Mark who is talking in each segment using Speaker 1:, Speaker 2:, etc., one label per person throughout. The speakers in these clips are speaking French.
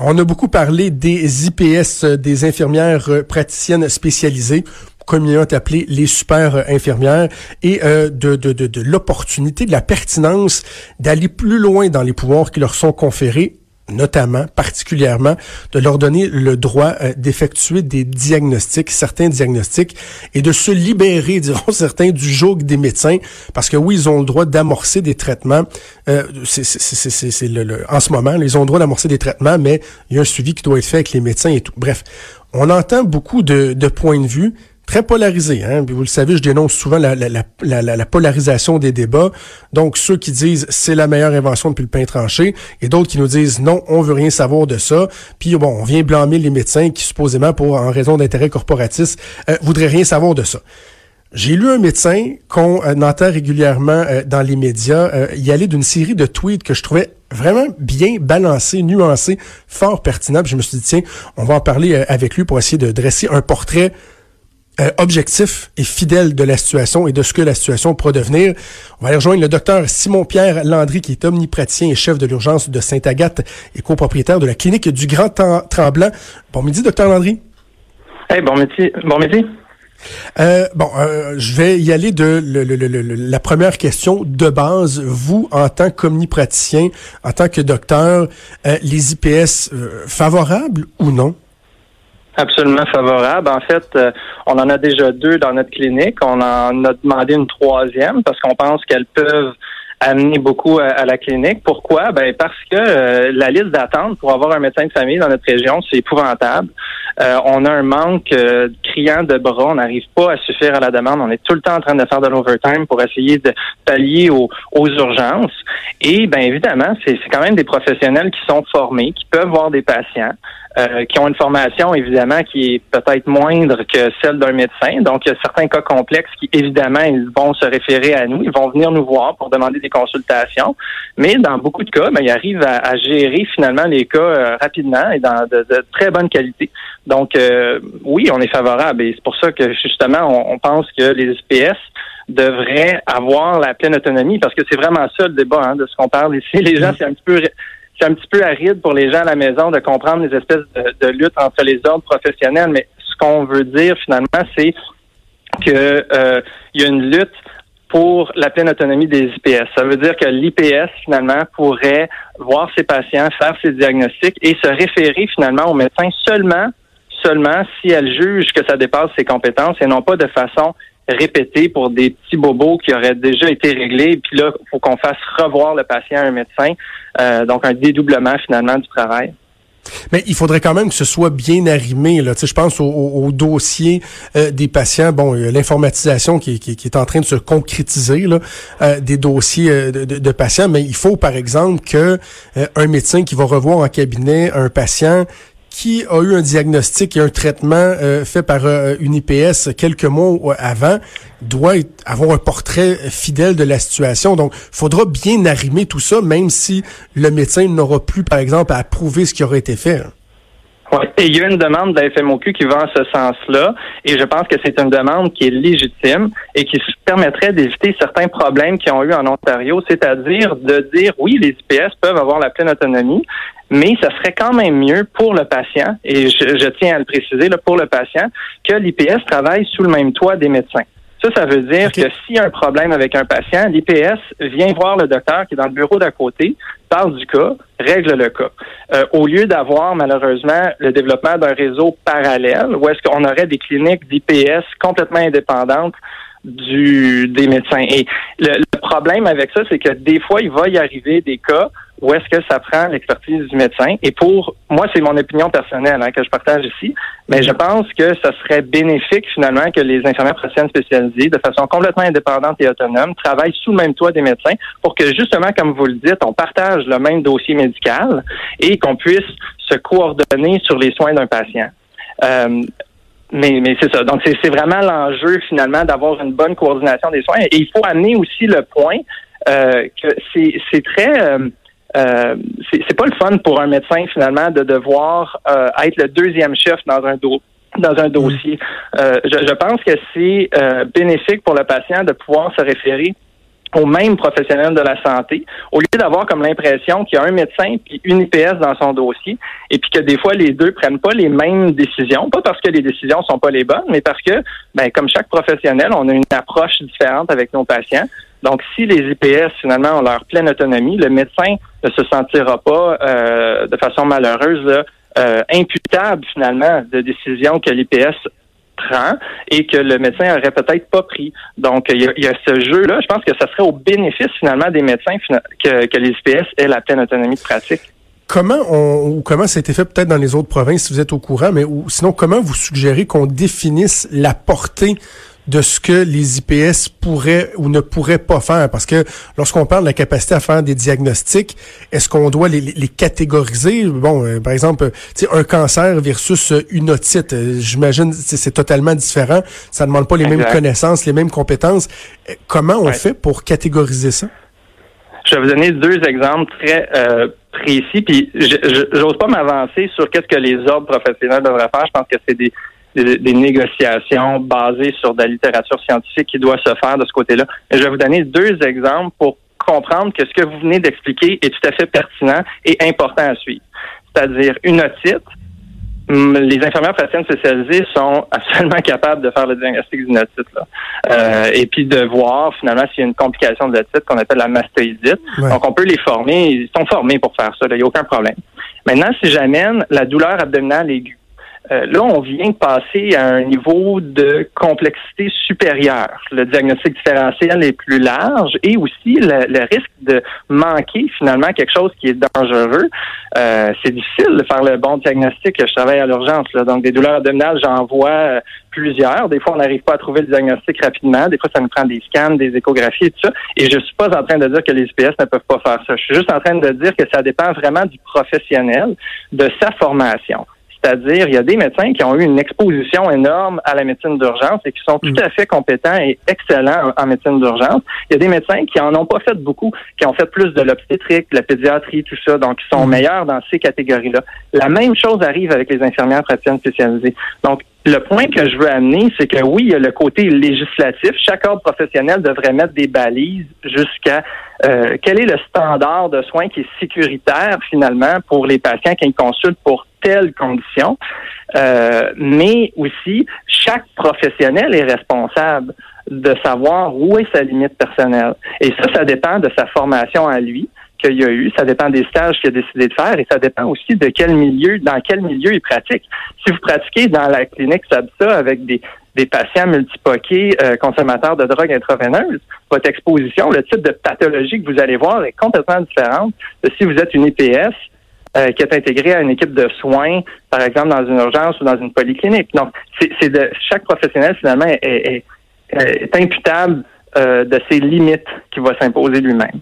Speaker 1: On a beaucoup parlé des IPS, euh, des infirmières euh, praticiennes spécialisées. Communément appelées les super euh, infirmières, et de, de, de l'opportunité, de la pertinence d'aller plus loin dans les pouvoirs qui leur sont conférés notamment, particulièrement, de leur donner le droit euh, d'effectuer des diagnostics, certains diagnostics, et de se libérer, diront certains, du joug des médecins, parce que oui, ils ont le droit d'amorcer des traitements. Euh, c'est le, le, en ce moment, ils ont le droit d'amorcer des traitements, mais il y a un suivi qui doit être fait avec les médecins et tout. Bref, on entend beaucoup de, de points de vue très polarisé. Hein? Puis vous le savez, je dénonce souvent la, la, la, la, polarisation des débats. Donc, ceux qui disent c'est la meilleure invention depuis le pain tranché, et d'autres qui nous disent non, on veut rien savoir de ça. Puis bon, on vient blâmer les médecins qui supposément, pour en raison d'intérêts corporatistes, euh, voudraient rien savoir de ça. J'ai lu un médecin qu'on euh, entend régulièrement euh, dans les médias euh, y aller d'une série de tweets que je trouvais vraiment bien balancés, nuancés, fort pertinents. je me suis dit, tiens, on va en parler avec lui pour essayer de dresser un portrait euh, objectif et fidèle de la situation et de ce que la situation pourra devenir. On va aller rejoindre le docteur Simon-Pierre Landry, qui est omnipraticien et chef de l'urgence de Sainte-Agathe et copropriétaire de la clinique du Grand Tremblant. Bon midi, docteur Landry.
Speaker 2: Hey, bon midi. Bon midi.
Speaker 1: Euh, bon, euh, je vais y aller de la première question de base. Vous, en tant qu'omnipraticien, en tant que docteur, les IPS favorables ou non?
Speaker 2: Absolument favorable. En fait, euh, on en a déjà deux dans notre clinique. On en a demandé une troisième parce qu'on pense qu'elles peuvent amener beaucoup à, la clinique. Pourquoi? Ben parce que euh, la liste d'attente pour avoir un médecin de famille dans notre région, c'est épouvantable. Euh, on a un manque criant de bras. On n'arrive pas à suffire à la demande. On est tout le temps en train de faire de l'overtime pour essayer de pallier aux, aux urgences. Et bien évidemment, c'est quand même des professionnels qui sont formés, qui peuvent voir des patients. Euh, qui ont une formation évidemment qui est peut-être moindre que celle d'un médecin. Donc, il y a certains cas complexes qui, évidemment, ils vont se référer à nous, ils vont venir nous voir pour demander des consultations. Mais dans beaucoup de cas, ben, ils arrivent à, gérer finalement les cas euh, rapidement et dans de, très bonne qualité. Donc, euh, oui, on est favorable et c'est pour ça que justement, on, pense que les SPS devraient avoir la pleine autonomie parce que c'est vraiment ça le débat hein, de ce qu'on parle ici. Les gens, c'est un petit peu c'est un petit peu aride pour les gens à la maison de comprendre les espèces de, luttes entre les ordres professionnels, mais ce qu'on veut dire finalement, c'est que euh, il y a une lutte pour la pleine autonomie des IPS. Ça veut dire que l'IPS, finalement, pourrait voir ses patients, faire ses diagnostics et se référer finalement au médecin seulement, seulement si elle juge que ça dépasse ses compétences et non pas de façon répétée pour des petits bobos qui auraient déjà été réglés. Puis là, il faut qu'on fasse revoir le patient à un médecin. Euh, donc, un dédoublement finalement du travail.
Speaker 1: Mais il faudrait quand même que ce soit bien arrimé. Là. Tu sais, je pense au, dossier euh, des patients. Bon, l'informatisation qui, qui, qui, est en train de se concrétiser là, euh, des dossiers de, de, patients, mais il faut par exemple que un médecin qui va revoir en cabinet un patient qui a eu un diagnostic et un traitement euh, fait par euh, une IPS quelques mois avant doit avoir un portrait fidèle de la situation. Donc, faudra bien arrimer tout ça, même si le médecin n'aura plus, par exemple, à approuver ce qui aurait été fait. Hein.
Speaker 2: Et il y a une demande de la FMOQ qui va en ce sens-là, et je pense que c'est une demande qui est légitime et qui permettrait d'éviter certains problèmes qui ont eu en Ontario, c'est-à-dire de dire oui, les IPS peuvent avoir la pleine autonomie, mais ça serait quand même mieux pour le patient, et je, tiens à le préciser, pour le patient, que l'IPS travaille sous le même toit des médecins. Ça, ça veut dire que s'il y a un problème avec un patient, l'IPS vient voir le docteur qui est dans le bureau d'à côté, parle du cas, règle le cas. Euh, au lieu d'avoir malheureusement le développement d'un réseau parallèle, où est-ce qu'on aurait des cliniques d'IPS complètement indépendantes du des médecins. Et le problème avec ça, c'est que des fois, il va y arriver des cas où est-ce que ça prend l'expertise du médecin. Et pour moi, c'est mon opinion personnelle hein, que je partage ici, mais je pense que ça serait bénéfique finalement que les infirmières praticiennes spécialisées, de façon complètement indépendante et autonome, travaillent sous le même toit des médecins pour que justement, comme vous le dites, on partage le même dossier médical et qu'on puisse se coordonner sur les soins d'un patient. Euh, mais, mais c'est ça. Donc, c'est vraiment l'enjeu, finalement, d'avoir une bonne coordination des soins. Et il faut amener aussi le point euh, que c'est très... Euh, euh, c'est pas le fun pour un médecin, finalement, de devoir euh, être le deuxième chef dans un dos dans un dossier. Euh, je, je, pense que c'est bénéfique pour le patient de pouvoir se référer aux mêmes professionnels de la santé, au lieu d'avoir comme l'impression qu'il y a un médecin puis une IPS dans son dossier, et puis que des fois les deux prennent pas les mêmes décisions, pas parce que les décisions sont pas les bonnes, mais parce que, ben, comme chaque professionnel, on a une approche différente avec nos patients. Donc, si les IPS finalement ont leur pleine autonomie, le médecin ne se sentira pas euh, de façon malheureuse euh, imputable finalement de décisions que l'IPS prend et que le médecin aurait peut-être pas pris. Donc, il y a, ce jeu-là. Je pense que ça serait au bénéfice finalement des médecins que, que les IPS aient la pleine autonomie de pratique.
Speaker 1: Comment on ou comment ça a été fait peut-être dans les autres provinces si vous êtes au courant, mais ou, sinon comment vous suggérez qu'on définisse la portée de ce que les IPS pourraient ou ne pourraient pas faire. Parce que lorsqu'on parle de la capacité à faire des diagnostics, est-ce qu'on doit les, les, catégoriser? Bon, euh, par exemple, un cancer versus une otite, euh, j'imagine c'est totalement différent. Ça ne demande pas les mêmes connaissances, les mêmes compétences. Euh, comment on fait pour catégoriser ça?
Speaker 2: Je vais vous donner deux exemples très précis, puis j'ose pas m'avancer sur qu'est-ce que les ordres professionnels devraient faire. Je pense que c'est des des, négociations basées sur de la littérature scientifique qui doit se faire de ce côté-là. Je vais vous donner deux exemples pour comprendre que ce que vous venez d'expliquer est tout à fait pertinent et important à suivre. C'est-à-dire une otite. Hum, les infirmières praticiennes spécialisées sont absolument capables de faire le diagnostic d'une otite. Là. Euh, et puis de voir finalement s'il y a une complication de l'otite qu'on appelle la mastoïdite. Donc on peut les former, ils sont formés pour faire ça, il n'y a aucun problème. Maintenant, si j'amène la douleur abdominale aiguë, euh, là, on vient de passer à un niveau de complexité supérieure. Le diagnostic différentiel est plus large et aussi le, risque de manquer finalement quelque chose qui est dangereux. Euh, c'est difficile de faire le bon diagnostic. Je travaille à l'urgence, donc des douleurs abdominales, j'en vois euh, plusieurs. Des fois, on n'arrive pas à trouver le diagnostic rapidement. Des fois, ça nous prend des scans, des échographies et tout ça. Et je suis pas en train de dire que les IPS ne peuvent pas faire ça. Je suis juste en train de dire que ça dépend vraiment du professionnel, de sa formation. C'est-à-dire, il y a des médecins qui ont eu une exposition énorme à la médecine d'urgence et qui sont tout mm. à fait compétents et excellents en, médecine d'urgence. Il y a des médecins qui en ont pas fait beaucoup, qui ont fait plus de l'obstétrique, de la pédiatrie, tout ça, donc qui sont mm. meilleurs dans ces catégories-là. La même chose arrive avec les infirmières praticiennes spécialisées. Donc, le point que je veux amener, c'est que oui, il y a le côté législatif. Chaque ordre professionnel devrait mettre des balises jusqu'à euh, quel est le standard de soins qui est sécuritaire finalement pour les patients qui consultent pour telles conditions. Euh, mais aussi, chaque professionnel est responsable de savoir où est sa limite personnelle. Et ça, ça dépend de sa formation à lui qu'il y a eu, ça dépend des stages qu'il a décidé de faire et ça dépend aussi de quel milieu, dans quel milieu il pratique. Si vous pratiquez dans la clinique SABSA avec des, des patients multipoqués euh, consommateurs de drogue intraveineuse, votre exposition, le type de pathologie que vous allez voir est complètement différente de si vous êtes une IPS euh, qui est intégrée à une équipe de soins, par exemple dans une urgence ou dans une polyclinique. Donc, c'est de chaque professionnel finalement est, imputable euh, de ses limites qu'il va s'imposer lui-même.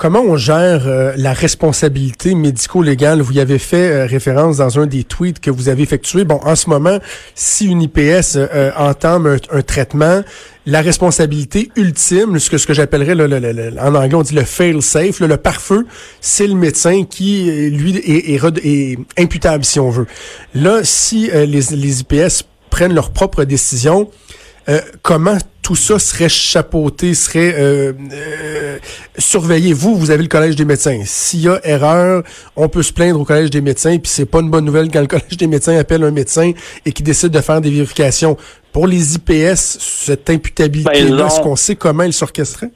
Speaker 1: Comment on gère euh, la responsabilité médico-légale? Vous y avez fait euh, référence dans un des tweets que vous avez effectué. Bon, en ce moment, si une IPS euh, entame un, traitement, la responsabilité ultime, ce que, ce que j'appellerais en anglais, on dit le fail-safe, le pare-feu, c'est le médecin qui, lui, est, est, imputable, si on veut. Là, si les, les IPS prennent leurs propres décisions, euh, comment tout ça serait chapeauté, serait euh, euh, surveillé. Vous, vous avez le collège des médecins. S'il y a erreur, on peut se plaindre au collège des médecins, puis c'est pas une bonne nouvelle quand le collège des médecins appelle un médecin et qui décide de faire des vérifications. Pour les IPS, cette imputabilité-là, ben, est-ce qu'on sait comment ils s'orchestraient?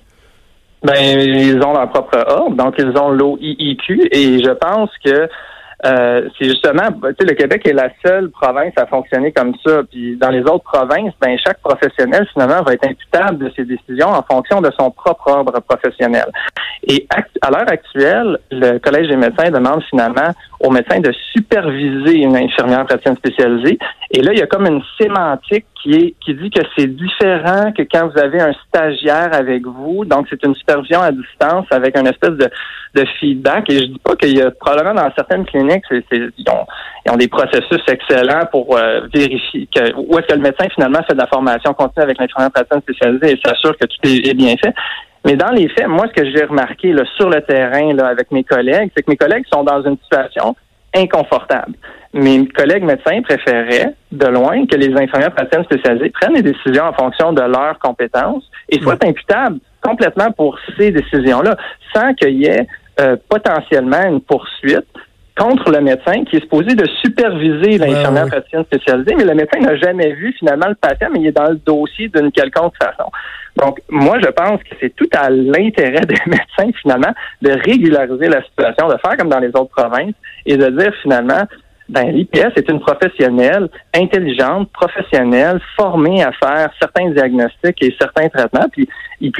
Speaker 2: Ben, ils ont leur propre ordre, donc ils ont l'OIIQ, et je pense que euh, c'est justement, tu sais, le Québec est la seule province à fonctionner comme ça. Puis dans les autres provinces, ben chaque professionnel finalement va être imputable de ses décisions en fonction de son propre ordre professionnel. Et à l'heure actuelle, le Collège des médecins demande finalement aux médecins de superviser une infirmière praticienne spécialisée. Et là, il y a comme une sémantique qui dit que c'est différent que quand vous avez un stagiaire avec vous. Donc, c'est une supervision à distance avec un espèce de, de feedback. Et je dis pas qu'il y a probablement dans certaines cliniques, ils, ont, ils, ont, des processus excellents pour euh, vérifier que où est-ce que le médecin finalement fait de la formation continue avec l'infirmière praticien spécialisée et s'assure que tout est, est bien fait. Mais dans les faits, moi, ce que j'ai remarqué là, sur le terrain là, avec mes collègues, c'est que mes collègues sont dans une situation inconfortable. Mes collègues médecins préféraient, de loin, que les infirmières praticiennes spécialisées prennent des décisions en fonction de leurs compétences et soient imputables complètement pour ces décisions-là, sans qu'il y ait euh, potentiellement une poursuite contre le médecin qui est supposé de superviser l'infirmière praticienne spécialisée, mais le médecin n'a jamais vu finalement le patient, mais il est dans le dossier d'une quelconque façon. Donc, moi, je pense que c'est tout à l'intérêt des médecins, finalement, de régulariser la situation, de faire comme dans les autres provinces et de dire, finalement, ben, l'IPS est une professionnelle intelligente, professionnelle, formée à faire certains diagnostics et certains traitements. Puis ils,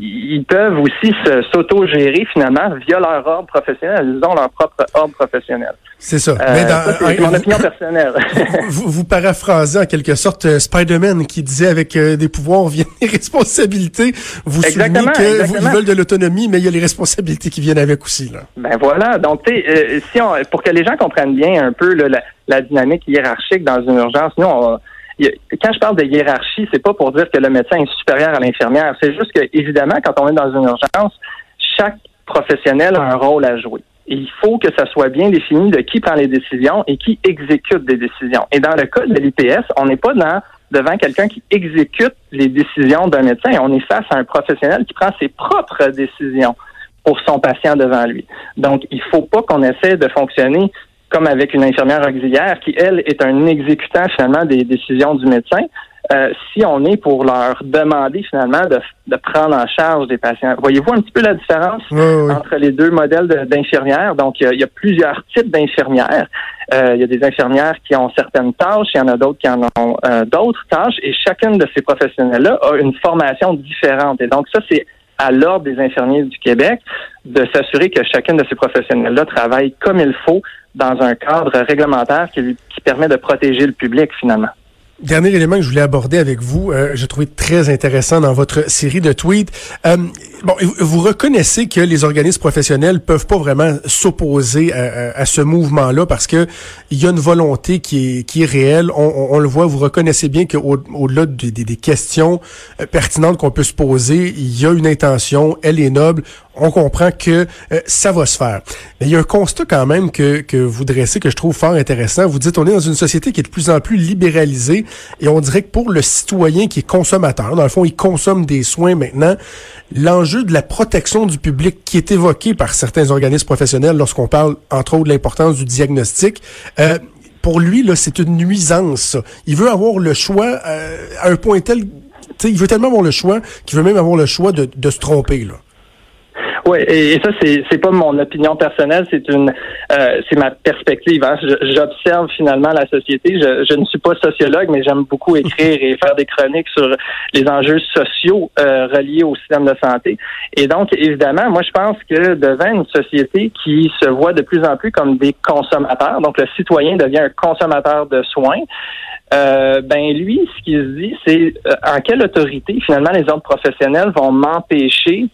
Speaker 2: ils peuvent aussi s'auto-gérer finalement via leur ordre professionnel. Ils ont leur propre ordre professionnel.
Speaker 1: C'est ça.
Speaker 2: Euh, c'est mon opinion personnelle.
Speaker 1: vous, vous, paraphrasez en quelque sorte euh, Spider-Man qui disait avec euh, des pouvoirs viennent des responsabilités. Vous
Speaker 2: exactement,
Speaker 1: soulignez qu'ils veulent de l'autonomie, mais il y a les responsabilités qui viennent avec aussi. Là.
Speaker 2: Ben voilà. Donc, sais, si on, pour que les gens comprennent bien un peu la, dynamique hiérarchique dans une urgence, nous, on, quand je parle de hiérarchie, c'est pas pour dire que le médecin est supérieur à l'infirmière. C'est juste que, évidemment, quand on est dans une urgence, chaque professionnel a un rôle à jouer il faut que ça soit bien défini de qui prend les décisions et qui exécute des décisions. Et dans le cas de l'IPS, on n'est pas devant quelqu'un qui exécute les décisions d'un médecin. On est face à un professionnel qui prend ses propres décisions pour son patient devant lui. Donc, il faut pas qu'on essaie de fonctionner comme avec une infirmière auxiliaire qui, elle, est un exécutant finalement des décisions du médecin. Euh, si on est pour leur demander finalement de, de prendre en charge des patients. Voyez-vous un petit peu la différence entre les deux modèles d'infirmières? Donc, il y, a, plusieurs types d'infirmières. Euh, il y a des infirmières qui ont certaines tâches, il y en a d'autres qui en ont euh, d'autres tâches, et chacune de ces professionnels-là a une formation différente. Et donc, ça, c'est à l'ordre des infirmiers du Québec de s'assurer que chacune de ces professionnels-là travaille comme il faut dans un cadre réglementaire qui, permet de protéger le public finalement.
Speaker 1: Dernier élément que je voulais aborder avec vous, euh, je trouvais très intéressant dans votre série de tweets. Euh, bon, vous reconnaissez que les organismes professionnels peuvent pas vraiment s'opposer à, ce mouvement-là parce que il y a une volonté qui est, qui est réelle. On, le voit. Vous reconnaissez bien qu'au-delà des, des, questions euh, pertinentes qu'on peut se poser, il y a une intention. Elle est noble on comprend que euh, ça va se faire. Mais il y a un constat quand même que, que vous dressez que je trouve fort intéressant. Vous dites on est dans une société qui est de plus en plus libéralisée et on dirait que pour le citoyen qui est consommateur, dans le fond, il consomme des soins maintenant, l'enjeu de la protection du public qui est évoqué par certains organismes professionnels lorsqu'on parle entre autres de l'importance du diagnostic, euh, pour lui, là, c'est une nuisance. Il veut avoir le choix euh, à un point tel, il veut tellement avoir le choix qu'il veut même avoir le choix de, de se tromper. Là.
Speaker 2: Oui, et, ça, c'est, c'est pas mon opinion personnelle, c'est une euh, c'est ma perspective. Hein. J'observe finalement la société. Je, je, ne suis pas sociologue, mais j'aime beaucoup écrire et faire des chroniques sur les enjeux sociaux euh, reliés au système de santé. Et donc, évidemment, moi, je pense que devant une société qui se voit de plus en plus comme des consommateurs, donc le citoyen devient un consommateur de soins, euh, ben lui, ce qu'il se dit, c'est euh, en quelle autorité finalement les autres professionnels vont m'empêcher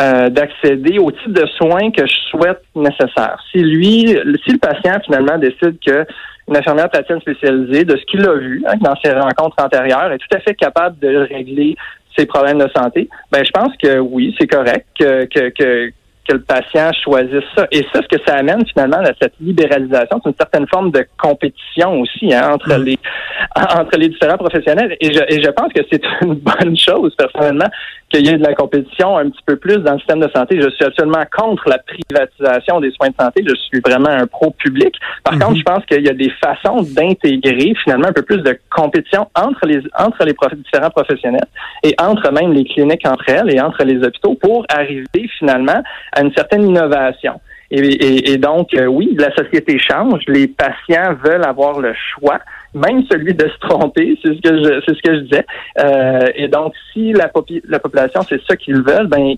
Speaker 2: euh, d'accéder au type de soins que je souhaite nécessaire. Si lui, si le patient finalement décide que une infirmière praticienne spécialisée, de ce qu'il a vu hein, dans ses rencontres antérieures, est tout à fait capable de régler ses problèmes de santé, ben je pense que oui, c'est correct que, que, que que le patient choisisse ça. Et ça, ce que ça amène finalement à cette libéralisation, c'est une certaine forme de compétition aussi hein, entre mm. les entre les différents professionnels. Et je, et je pense que c'est une bonne chose personnellement qu'il y ait de la compétition un petit peu plus dans le système de santé. Je suis absolument contre la privatisation des soins de santé. Je suis vraiment un pro-public. Par contre, mm-hmm. je pense qu'il y a des façons d'intégrer finalement un peu plus de compétition entre les entre les différents professionnels et entre même les cliniques entre elles et entre les hôpitaux pour arriver finalement à une certaine innovation. Et, donc, euh, oui, la société change. Les patients veulent avoir le choix, même celui de se tromper. C'est ce que je, c'est ce que je disais. Euh, et donc, si la, la population c'est ça qu'ils veulent, ben,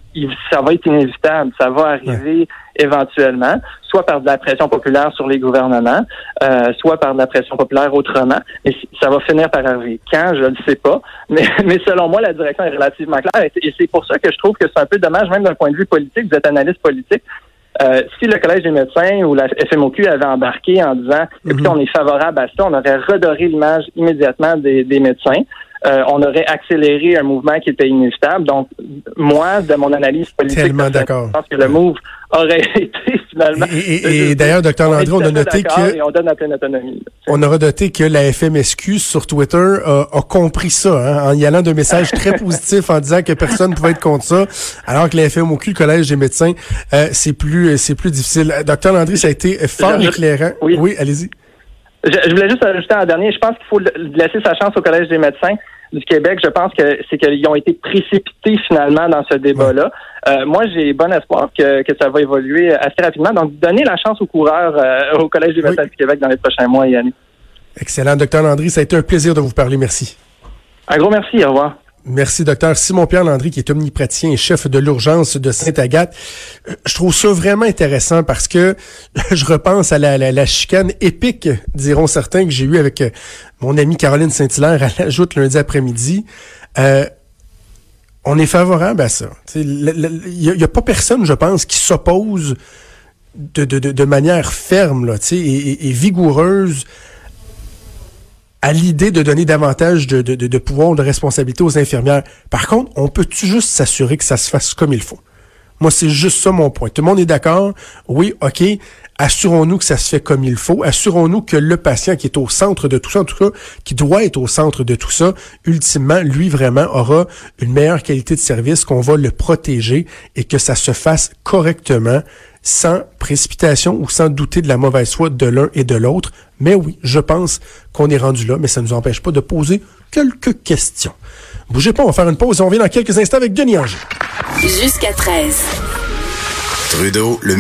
Speaker 2: ça va être inévitable. Ça va arriver éventuellement, soit par de la pression populaire sur les gouvernements, euh, soit par de la pression populaire autrement. Mais ça va finir par arriver. Quand, je ne le sais pas. Mais, mais selon moi, la direction est relativement claire. Et c'est pour ça que je trouve que c'est un peu dommage, même d'un point de vue politique, vous êtes analyste politique, euh, si le Collège des médecins ou la FMOQ avait embarqué en disant, écoutez, mhm. on est favorable à ça, on aurait redoré l'image immédiatement des, des médecins. Euh, on aurait accéléré un mouvement qui était inévitable. Donc, moi, de mon analyse politique,
Speaker 1: je
Speaker 2: pense que le move aurait été finalement.
Speaker 1: Et, d'ailleurs, docteur Landry, on a noté que
Speaker 2: on donne notre autonomie.
Speaker 1: On aura noté que la FMSQ sur Twitter a, compris ça, hein, en y allant d'un message très positif en disant que personne ne pouvait être contre ça, alors que la FMOQ, le Collège des médecins, euh, c'est plus c'est plus difficile. Docteur Landry, ça a été fort éclairant.
Speaker 2: Oui,
Speaker 1: oui allez-y.
Speaker 2: Je, je, voulais juste ajouter en dernier, je pense qu'il faut laisser sa chance au Collège des médecins du Québec, je pense que c'est qu'ils ont été précipités finalement dans ce débat-là. Euh, moi, j'ai bon espoir que, que, ça va évoluer assez rapidement. Donc, donner la chance aux coureurs euh, au Collège des médecins du Québec dans les prochains mois et années.
Speaker 1: Excellent, docteur Landry. Ça a été un plaisir de vous parler. Merci.
Speaker 2: Un gros merci. Au revoir.
Speaker 1: Merci, docteur Simon-Pierre Landry, qui est omnipraticien et chef de l'urgence de Sainte-Agathe. Euh, je trouve ça vraiment intéressant parce que je repense à la, chicane épique, diront certains, que j'ai eu avec euh, mon amie Caroline Saint-Hilaire à la joute lundi après-midi. Euh, on est favorable à ça. Il n'y a, pas personne, je pense, qui s'oppose de, manière ferme là, et vigoureuse à l'idée de donner davantage de, de, de pouvoir, de responsabilité aux infirmières. Par contre, on peut juste s'assurer que ça se fasse comme il faut? Moi, c'est juste ça mon point. Tout le monde est d'accord? Oui, OK. Assurons-nous que ça se fait comme il faut. Assurons-nous que le patient qui est au centre de tout ça, en tout cas, qui doit être au centre de tout ça, ultimement, lui vraiment aura une meilleure qualité de service, qu'on va le protéger et que ça se fasse correctement sans précipitation ou sans douter de la mauvaise foi de l'un et de l'autre. Mais oui, je pense qu'on est rendu là, mais ça ne nous empêche pas de poser quelques questions. Bougez pas, on va faire une pause et on revient dans quelques instants avec Denis Anger.
Speaker 3: Jusqu'à 13. Trudeau, le